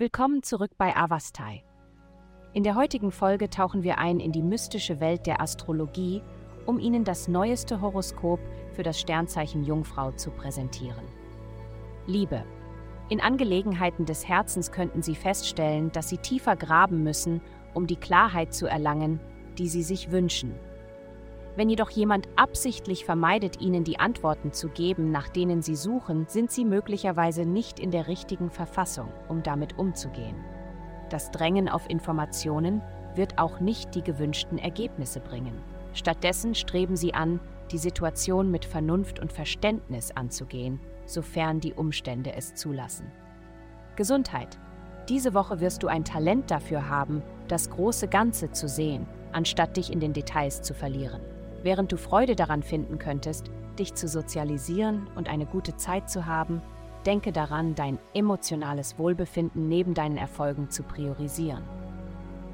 Willkommen zurück bei Avastai. In der heutigen Folge tauchen wir ein in die mystische Welt der Astrologie, um Ihnen das neueste Horoskop für das Sternzeichen Jungfrau zu präsentieren. Liebe. In Angelegenheiten des Herzens könnten Sie feststellen, dass Sie tiefer graben müssen, um die Klarheit zu erlangen, die Sie sich wünschen. Wenn jedoch jemand absichtlich vermeidet, Ihnen die Antworten zu geben, nach denen Sie suchen, sind Sie möglicherweise nicht in der richtigen Verfassung, um damit umzugehen. Das Drängen auf Informationen wird auch nicht die gewünschten Ergebnisse bringen. Stattdessen streben Sie an, die Situation mit Vernunft und Verständnis anzugehen, sofern die Umstände es zulassen. Gesundheit. Diese Woche wirst du ein Talent dafür haben, das große Ganze zu sehen, anstatt dich in den Details zu verlieren. Während du Freude daran finden könntest, dich zu sozialisieren und eine gute Zeit zu haben, denke daran, dein emotionales Wohlbefinden neben deinen Erfolgen zu priorisieren.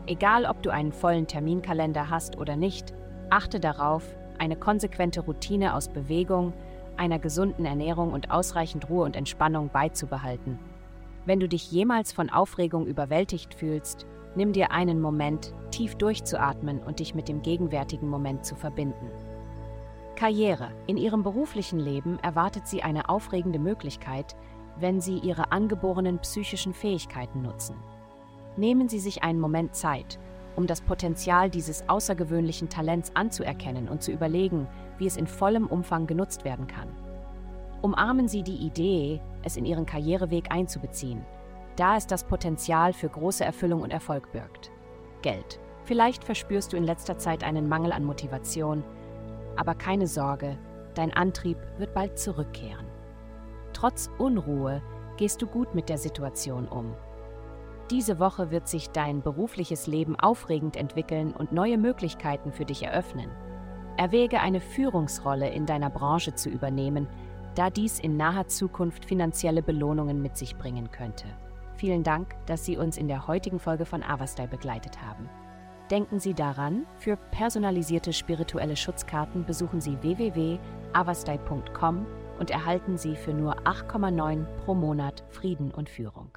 Egal, ob du einen vollen Terminkalender hast oder nicht, achte darauf, eine konsequente Routine aus Bewegung, einer gesunden Ernährung und ausreichend Ruhe und Entspannung beizubehalten. Wenn du dich jemals von Aufregung überwältigt fühlst, Nimm dir einen Moment, tief durchzuatmen und dich mit dem gegenwärtigen Moment zu verbinden. Karriere. In ihrem beruflichen Leben erwartet sie eine aufregende Möglichkeit, wenn sie ihre angeborenen psychischen Fähigkeiten nutzen. Nehmen Sie sich einen Moment Zeit, um das Potenzial dieses außergewöhnlichen Talents anzuerkennen und zu überlegen, wie es in vollem Umfang genutzt werden kann. Umarmen Sie die Idee, es in Ihren Karriereweg einzubeziehen – da es das Potenzial für große Erfüllung und Erfolg birgt. Geld. Vielleicht verspürst du in letzter Zeit einen Mangel an Motivation, aber keine Sorge, dein Antrieb wird bald zurückkehren. Trotz Unruhe gehst du gut mit der Situation um. Diese Woche wird sich dein berufliches Leben aufregend entwickeln und neue Möglichkeiten für dich eröffnen. Erwäge eine Führungsrolle in deiner Branche zu übernehmen, da dies in naher Zukunft finanzielle Belohnungen mit sich bringen könnte. Vielen Dank, dass Sie uns in der heutigen Folge von Avastai begleitet haben. Denken Sie daran, für personalisierte spirituelle Schutzkarten besuchen Sie www.avastai.com und erhalten Sie für nur 8,9 pro Monat Frieden und Führung.